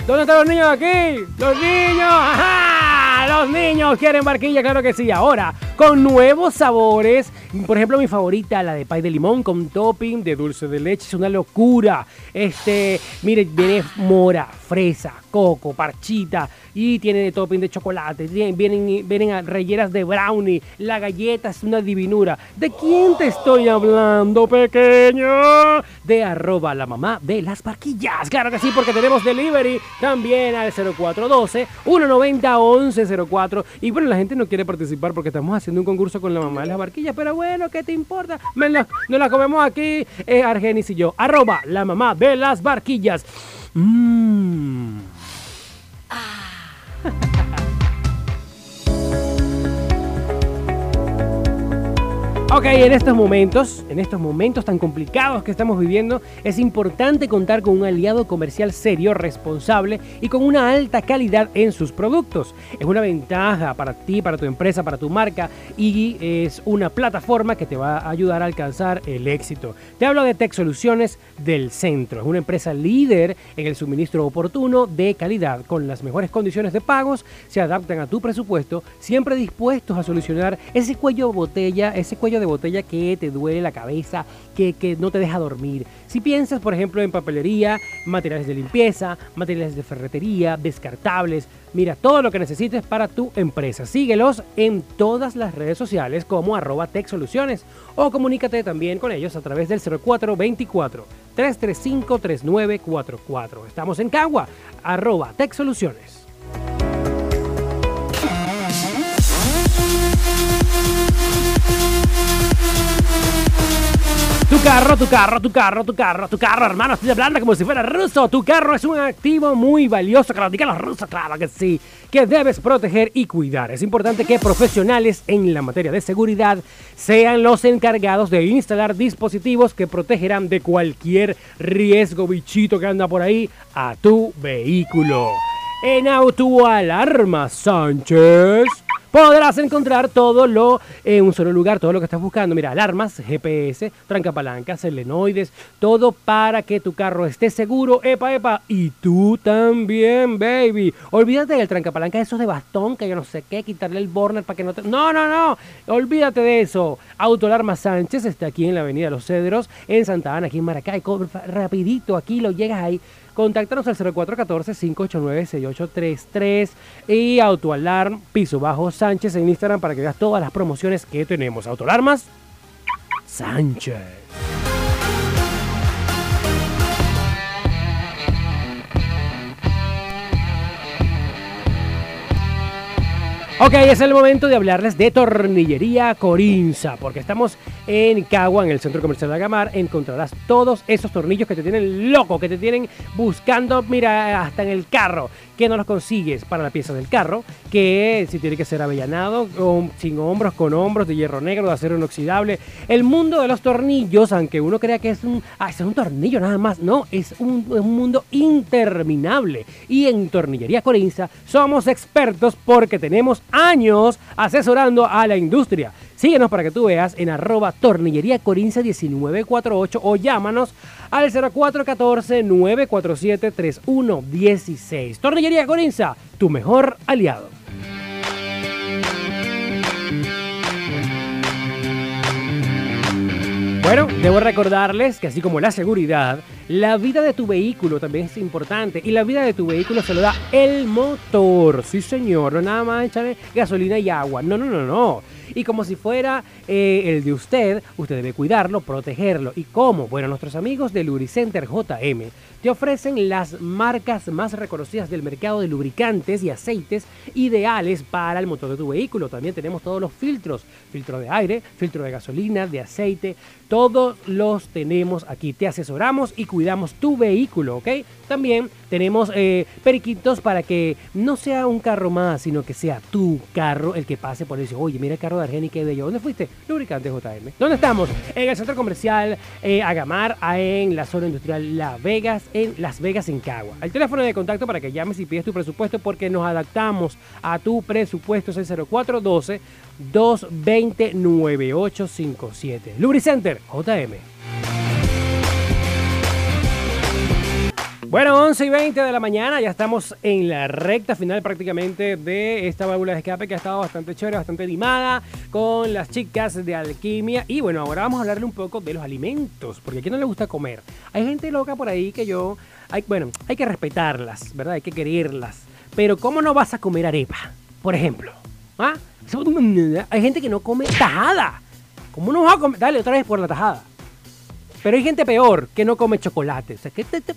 ¿Dónde están los niños aquí? ¡Los niños! ¡Ajá! Los niños quieren barquilla, claro que sí. Ahora, con nuevos sabores. Por ejemplo, mi favorita, la de pay de limón con topping de dulce de leche. Es una locura. Este, mire, viene mora, fresa, coco, parchita. Y tiene topping de chocolate. Vienen, vienen, rellenas de brownie. La galleta es una divinura. ¿De quién te estoy hablando, pequeño? De arroba la mamá de las barquillas. Claro que sí, porque tenemos delivery también al 0412 190 1104. Y bueno, la gente no quiere participar porque estamos haciendo un concurso con la mamá de las barquillas. Pero bueno, ¿qué te importa? Me la- nos la comemos aquí, eh, Argenis y yo. Arroba la mamá de las barquillas. Mmm. Ok, en estos momentos, en estos momentos tan complicados que estamos viviendo, es importante contar con un aliado comercial serio, responsable y con una alta calidad en sus productos. Es una ventaja para ti, para tu empresa, para tu marca y es una plataforma que te va a ayudar a alcanzar el éxito. Te hablo de Tech Soluciones del Centro. Es una empresa líder en el suministro oportuno de calidad con las mejores condiciones de pagos, se adaptan a tu presupuesto, siempre dispuestos a solucionar ese cuello de botella, ese cuello de botella que te duele la cabeza, que, que no te deja dormir. Si piensas, por ejemplo, en papelería, materiales de limpieza, materiales de ferretería, descartables, mira todo lo que necesites para tu empresa. Síguelos en todas las redes sociales como arroba Tech Soluciones o comunícate también con ellos a través del 0424 335 3944. Estamos en Cagua, arroba Tech carro, tu carro, tu carro, tu carro, tu carro, hermano, estoy hablando como si fuera ruso. Tu carro es un activo muy valioso, lo digan los rusos, claro que sí, que debes proteger y cuidar. Es importante que profesionales en la materia de seguridad sean los encargados de instalar dispositivos que protegerán de cualquier riesgo bichito que anda por ahí a tu vehículo. En Autoalarma Sánchez podrás encontrar todo lo en un solo lugar, todo lo que estás buscando. Mira, alarmas, GPS, trancapalancas, selenoides, todo para que tu carro esté seguro. Epa, epa. Y tú también, baby. Olvídate del trancapalanca, esos de bastón, que yo no sé qué, quitarle el burner para que no te. No, no, no. Olvídate de eso. Autoalarma Sánchez está aquí en la Avenida Los Cedros, en Santa Ana, aquí en Maracay. Rapidito, aquí lo llegas ahí. Contáctanos al 0414-589-6833 y Autoalarm Piso Bajo Sánchez en Instagram para que veas todas las promociones que tenemos. Autoalarmas Sánchez. Ok, es el momento de hablarles de Tornillería Corinza, porque estamos en Cagua, en el Centro Comercial de Agamar. Encontrarás todos esos tornillos que te tienen loco, que te tienen buscando, mira, hasta en el carro, que no los consigues para la pieza del carro, que si tiene que ser avellanado, sin hombros, con hombros, de hierro negro, de acero inoxidable. El mundo de los tornillos, aunque uno crea que es un, ah, es un tornillo nada más, no, es un, es un mundo interminable. Y en Tornillería Corinza somos expertos porque tenemos años asesorando a la industria. Síguenos para que tú veas en arroba tornillería corinza 1948 o llámanos al 0414-947-3116. Tornillería Corinza, tu mejor aliado. Bueno, debo recordarles que así como la seguridad, la vida de tu vehículo también es importante y la vida de tu vehículo se lo da el motor. Sí, señor, no nada más echarle gasolina y agua. No, no, no, no. Y como si fuera eh, el de usted, usted debe cuidarlo, protegerlo. ¿Y cómo? Bueno, nuestros amigos de Lubricenter JM te ofrecen las marcas más reconocidas del mercado de lubricantes y aceites ideales para el motor de tu vehículo. También tenemos todos los filtros, filtro de aire, filtro de gasolina, de aceite, todos los tenemos aquí. Te asesoramos y cuidamos tu vehículo, ¿ok? También tenemos eh, periquitos para que no sea un carro más, sino que sea tu carro el que pase por eso. Oye, mira el carro de Argeni que bello. ¿Dónde fuiste? Lubricante JM. ¿Dónde estamos? En el centro comercial eh, Agamar, en la zona industrial La Vegas, en Las Vegas, en. El teléfono de contacto para que llames y pides tu presupuesto porque nos adaptamos a tu presupuesto es el 0412 220 9857. Lubricenter JM. Bueno, 11 y 20 de la mañana, ya estamos en la recta final prácticamente de esta válvula de escape que ha estado bastante chévere, bastante animada con las chicas de alquimia. Y bueno, ahora vamos a hablarle un poco de los alimentos, porque a quién no le gusta comer. Hay gente loca por ahí que yo, hay, bueno, hay que respetarlas, ¿verdad? Hay que quererlas. Pero ¿cómo no vas a comer arepa? Por ejemplo. ¿Ah? Hay gente que no come tajada. ¿Cómo no vas a comer? Dale otra vez por la tajada. Pero hay gente peor que no come chocolate. O sea, te, te-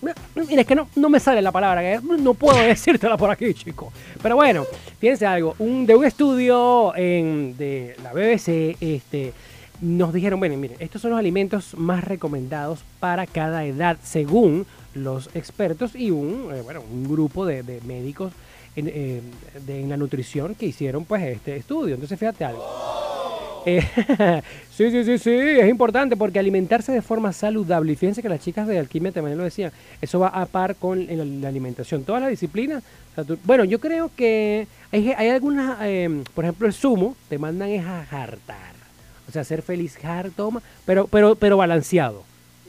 Mira, es que no, no me sale la palabra, que no puedo decírtela por aquí, chico. Pero bueno, fíjense algo, un, de un estudio en- de la BBC, este, nos dijeron, bueno, miren, estos son los alimentos más recomendados para cada edad, según los expertos y un, eh, bueno, un grupo de, médicos en, eh, de- en la nutrición que hicieron pues este estudio. Entonces, fíjate algo. Eh, sí, sí, sí, sí, es importante porque alimentarse de forma saludable, y fíjense que las chicas de alquimia también lo decían, eso va a par con la alimentación, o sea, tú- bueno, yo creo que hay, hay algunas, eh, por ejemplo, el sumo, te mandan es a jartar, o sea, ser feliz, jar, toma, pero, pero, pero balanceado.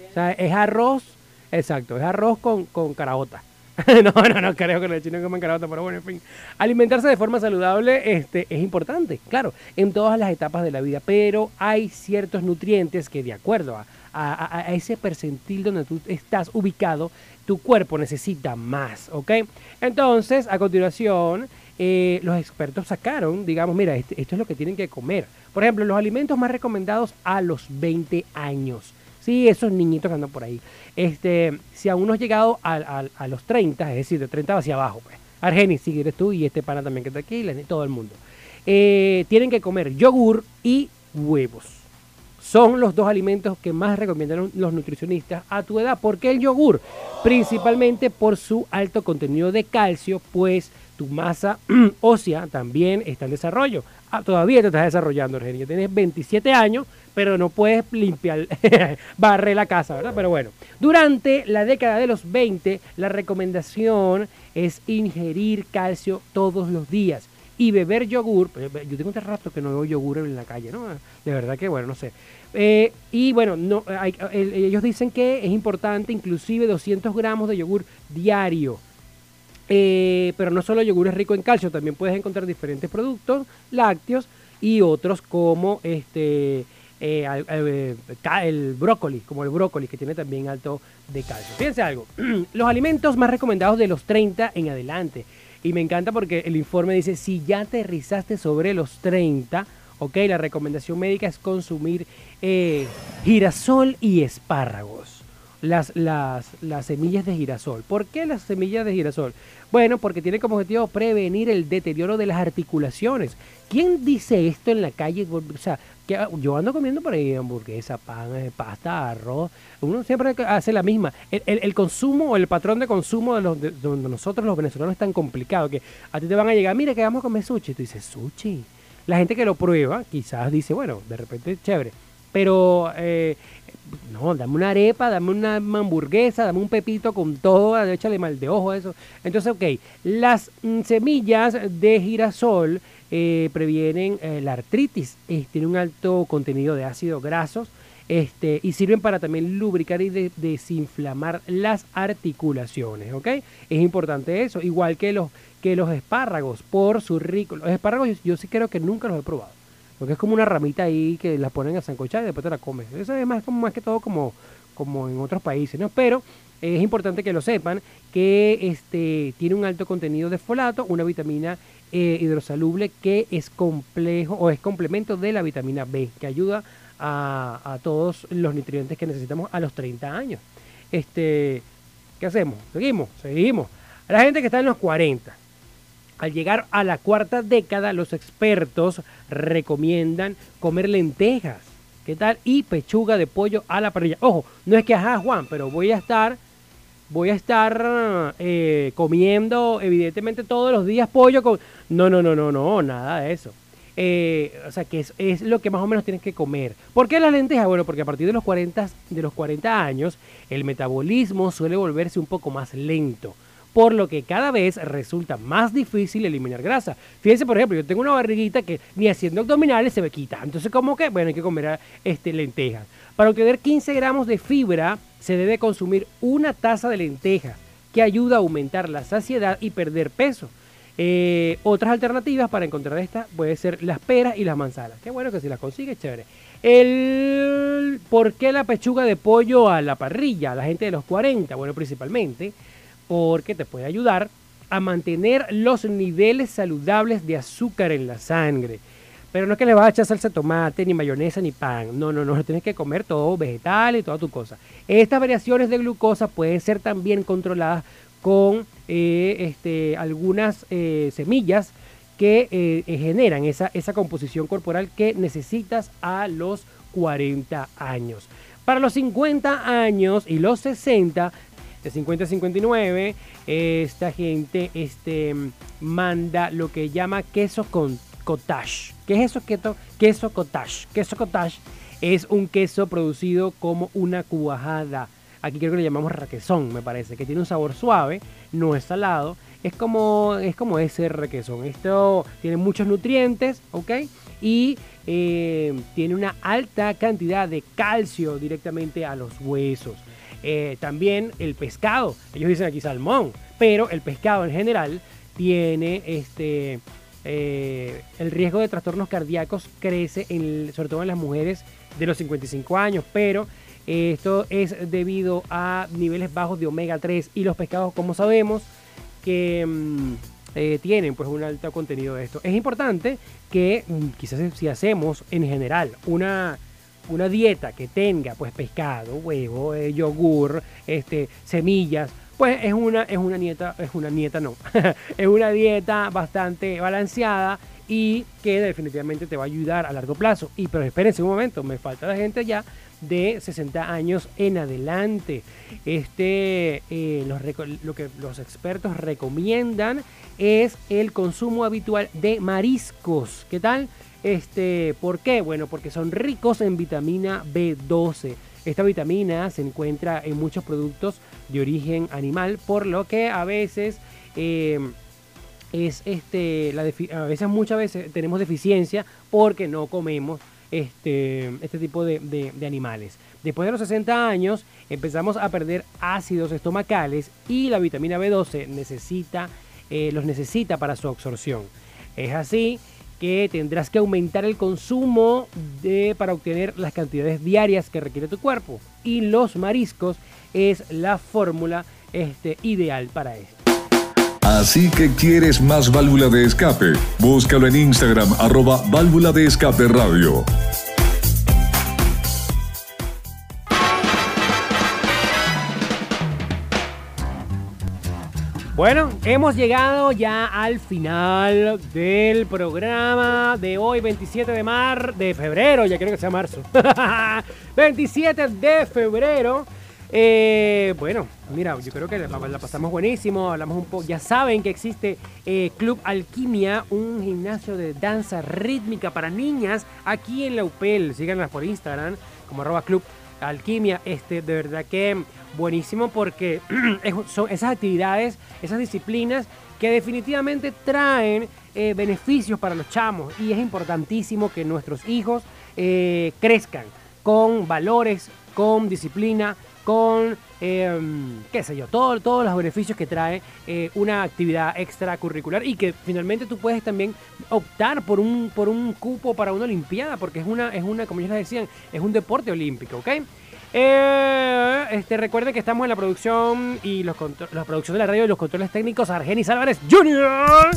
O sea, es arroz, exacto, es arroz con, con caraota. no, no, no creo que los chinos coman carota, pero bueno, en fin. Alimentarse de forma saludable este, es importante, claro, en todas las etapas de la vida, pero hay ciertos nutrientes que de acuerdo a ese percentil donde tú estás ubicado, tu cuerpo necesita más, ¿ok? Entonces, a continuación, eh, los expertos sacaron, digamos, mira, este- esto es lo que tienen que comer. Por ejemplo, los alimentos más recomendados a los 20 años. Sí, esos niñitos que andan por ahí. Este, si aún no has llegado a, los 30, es decir, de 30 hacia abajo, pues. Argenis, si eres tú y este pana también que está aquí, todo el mundo. Eh, tienen que comer yogur y huevos. Son los dos alimentos que más recomiendan los nutricionistas a tu edad. ¿Por qué el yogur? Principalmente por su alto contenido de calcio, pues tu masa ósea también está en desarrollo. Ah, todavía te estás desarrollando, Argenis. Tienes 27 años, pero no puedes limpiar, barrer la casa, ¿verdad? Pero bueno, durante la década de los 20, la recomendación es ingerir calcio todos los días y beber yogur. pues, Yo tengo un rato que no veo yogur en la calle, ¿no? De verdad que, bueno, no sé. Eh, y bueno, ellos dicen que es importante inclusive 200 gramos de yogur diario. Eh, pero no solo yogur es rico en calcio, también puedes encontrar diferentes productos lácteos y otros como este eh, eh, el brócoli, como el brócoli que tiene también alto de calcio. Fíjense algo, los alimentos más recomendados de los 30 en adelante. Y me encanta porque el informe dice, si ya aterrizaste sobre los 30, ok, la recomendación médica es consumir eh, girasol y espárragos las, las, las semillas de girasol. ¿Por qué las semillas de girasol? Bueno, porque tiene como objetivo prevenir el deterioro de las articulaciones. ¿Quién dice esto en la calle? O sea, que yo ando comiendo por ahí hamburguesa, pan, eh, pasta, arroz. Uno siempre hace la misma. El, el- consumo o el patrón de consumo de, los, nosotros los venezolanos es tan complicado que a ti te van a llegar, mira que vamos a comer sushi. Tú dices, sushi. La gente que lo prueba quizás dice, bueno, de repente es chévere. Pero eh, no, dame una arepa, dame una hamburguesa, dame un pepito con todo, échale mal de ojo a eso. Entonces, ok, las mm, semillas de girasol eh, previenen eh, la artritis, eh, tienen un alto contenido de ácidos grasos este, y sirven para también lubricar y de- desinflamar las articulaciones, ¿ok? Es importante eso, igual que los, que los espárragos, por su rico. Los espárragos yo sí creo que nunca los he probado. Porque es como una ramita ahí que la ponen a sancochar y después te la comes. Eso es más, como, más que todo como, como en otros países, ¿no? Pero es importante que lo sepan que este, tiene un alto contenido de folato, una vitamina eh, hidrosoluble que es complejo o es complemento de la vitamina B, que ayuda a, todos los nutrientes que necesitamos a los 30 años. Este, ¿Qué hacemos? Seguimos, seguimos. La gente que está en los 40, al llegar a la cuarta década, los expertos recomiendan comer lentejas. ¿Qué tal? Y pechuga de pollo a la parrilla. Ojo, no es que, ajá, Juan, pero voy a estar, voy a estar eh, comiendo, evidentemente, todos los días pollo con... No, no, no, no, no, nada de eso. Eh, o sea, que es, es, lo que más o menos tienes que comer. ¿Por qué las lentejas? Bueno, porque a partir de los 40, de los 40 años, el metabolismo suele volverse un poco más lento por lo que cada vez resulta más difícil eliminar grasa. Fíjense, por ejemplo, yo tengo una barriguita que ni haciendo abdominales se me quita. Entonces, ¿cómo que? Bueno, hay que comer este, lentejas. Para obtener 15 gramos de fibra, se debe consumir una taza de lentejas, que ayuda a aumentar la saciedad y perder peso. Eh, otras alternativas para encontrar esta puede ser las peras y las manzanas. Qué bueno que si las consigues, chévere. El, ¿Por qué la pechuga de pollo a la parrilla? La gente de los 40, bueno, principalmente porque te puede ayudar a mantener los niveles saludables de azúcar en la sangre. Pero no es que le vas a echar salsa de tomate, ni mayonesa, ni pan. No, no, no. Tienes que comer todo vegetal y toda tu cosa. Estas variaciones de glucosa pueden ser también controladas con eh, este, algunas eh, semillas que eh, generan esa, esa composición corporal que necesitas a los 40 años. Para los 50 años y los 60 de 50 a 59, esta gente este, manda lo que llama queso con cottage. ¿Qué es eso? Queso, queso cottage. Queso cottage es un queso producido como una cuajada. Aquí creo que le llamamos raquezón, me parece, que tiene un sabor suave, no es salado. Es como, es como ese requesón. Esto tiene muchos nutrientes, ¿ok? Y eh, tiene una alta cantidad de calcio directamente a los huesos. Eh, también el pescado, ellos dicen aquí salmón, pero el pescado en general tiene este, eh, el riesgo de trastornos cardíacos crece en, sobre todo en las mujeres de los 55 años, pero esto es debido a niveles bajos de omega 3 y los pescados, como sabemos, que mm, eh, tienen pues un alto contenido de esto. Es importante que mm, quizás si hacemos en general una una dieta que tenga pues pescado, huevo, eh, yogur, este, semillas, pues es una, es una dieta, es una dieta no, es una dieta bastante balanceada y que definitivamente te va a ayudar a largo plazo. Y pero espérense un momento, me falta la gente ya de 60 años en adelante. Este, eh, lo que los expertos recomiendan es el consumo habitual de mariscos. ¿Qué tal? Este, ¿Por qué? Bueno, porque son ricos en vitamina B12. Esta vitamina se encuentra en muchos productos de origen animal, por lo que a veces em, es este, a veces muchas veces tenemos deficiencia porque no comemos este, este tipo de, animales. Después de los 60 años empezamos a perder ácidos estomacales y la vitamina B12 necesita, eh, los necesita para su absorción. Es así que tendrás que aumentar el consumo de, para obtener las cantidades diarias que requiere tu cuerpo. Y los mariscos es la fórmula este, ideal para esto. Así que quieres más válvula de escape. Búscalo en Instagram, arroba válvula de escape radio. Bueno, hemos llegado ya al final del programa de hoy, 27 de mar de febrero, ya quiero que sea marzo. 27 de febrero. Eh, bueno, mira, yo creo que la, pasamos buenísimo, hablamos un poco, ya saben que existe eh, Club Alquimia, un gimnasio de danza rítmica para niñas aquí en la UPEL, síganlas por Instagram como arroba Club Alquimia, este, de verdad que buenísimo porque son esas actividades, esas disciplinas que definitivamente traen eh, beneficios para los chamos y es importantísimo que nuestros hijos eh, crezcan con valores, con disciplina, con, em, qué sé yo, todo, todos los beneficios que trae eh, una actividad extracurricular y que finalmente tú puedes también optar por un, por un cupo para una olimpiada, porque es una, es una, como ya les decían, es un deporte olímpico, ¿ok? Eh, Este, recuerden que estamos en la producción y los la producción de la radio y los controles técnicos Argenis Álvarez Jr.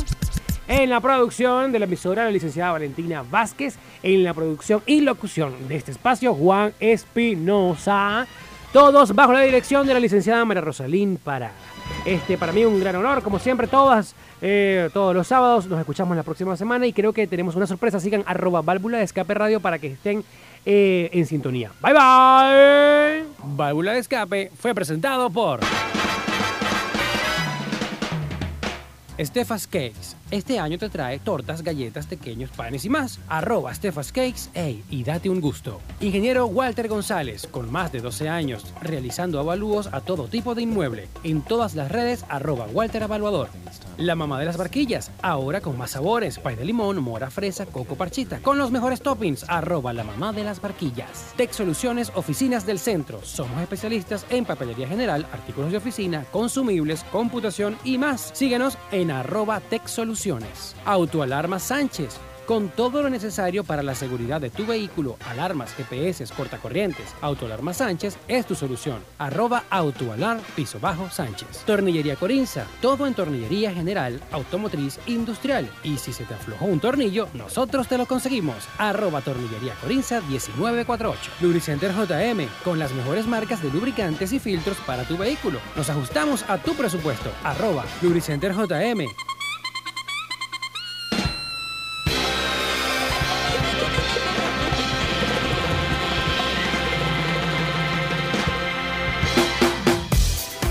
En la producción de la emisora la licenciada Valentina Vázquez. En la producción y locución de este espacio Juan Espinosa. Todos bajo la dirección de la licenciada María Rosalín Parada. Este, para mí un gran honor, como siempre, todas, eh, todos los sábados. Nos escuchamos la próxima semana y creo que tenemos una sorpresa. Sigan arroba válvula de escape radio para que estén eh, en sintonía. Bye bye. Válvula de escape fue presentado por Stefas Cakes este año te trae tortas, galletas, pequeños, panes y más. Arroba Stefas Cakes, ey, y date un gusto. Ingeniero Walter González, con más de 12 años, realizando avalúos a todo tipo de inmueble. En todas las redes, arroba Walter Avaluador. La mamá de las barquillas, ahora con más sabores, pay de limón, mora, fresa, coco parchita, con los mejores toppings, arroba la mamá de las barquillas. Tech Soluciones, oficinas del centro. Somos especialistas en papelería general, artículos de oficina, consumibles, computación y más. Síguenos en arroba Tech Soluciones. Autoalarma Sánchez. Con todo lo necesario para la seguridad de tu vehículo, alarmas, GPS, cortacorrientes, Autoalarma Sánchez es tu solución. Arroba Autoalar Piso Bajo Sánchez. Tornillería Corinza. Todo en tornillería general, automotriz, industrial. Y si se te aflojó un tornillo, nosotros te lo conseguimos. Arroba Tornillería Corinza 1948. Lubricenter JM. Con las mejores marcas de lubricantes y filtros para tu vehículo. Nos ajustamos a tu presupuesto. Arroba Lubricenter JM.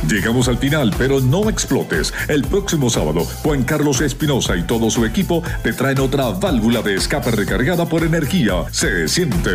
Llegamos al final, pero no explotes. El próximo sábado, Juan Carlos Espinosa y todo su equipo te traen otra válvula de escape recargada por energía. Se siente.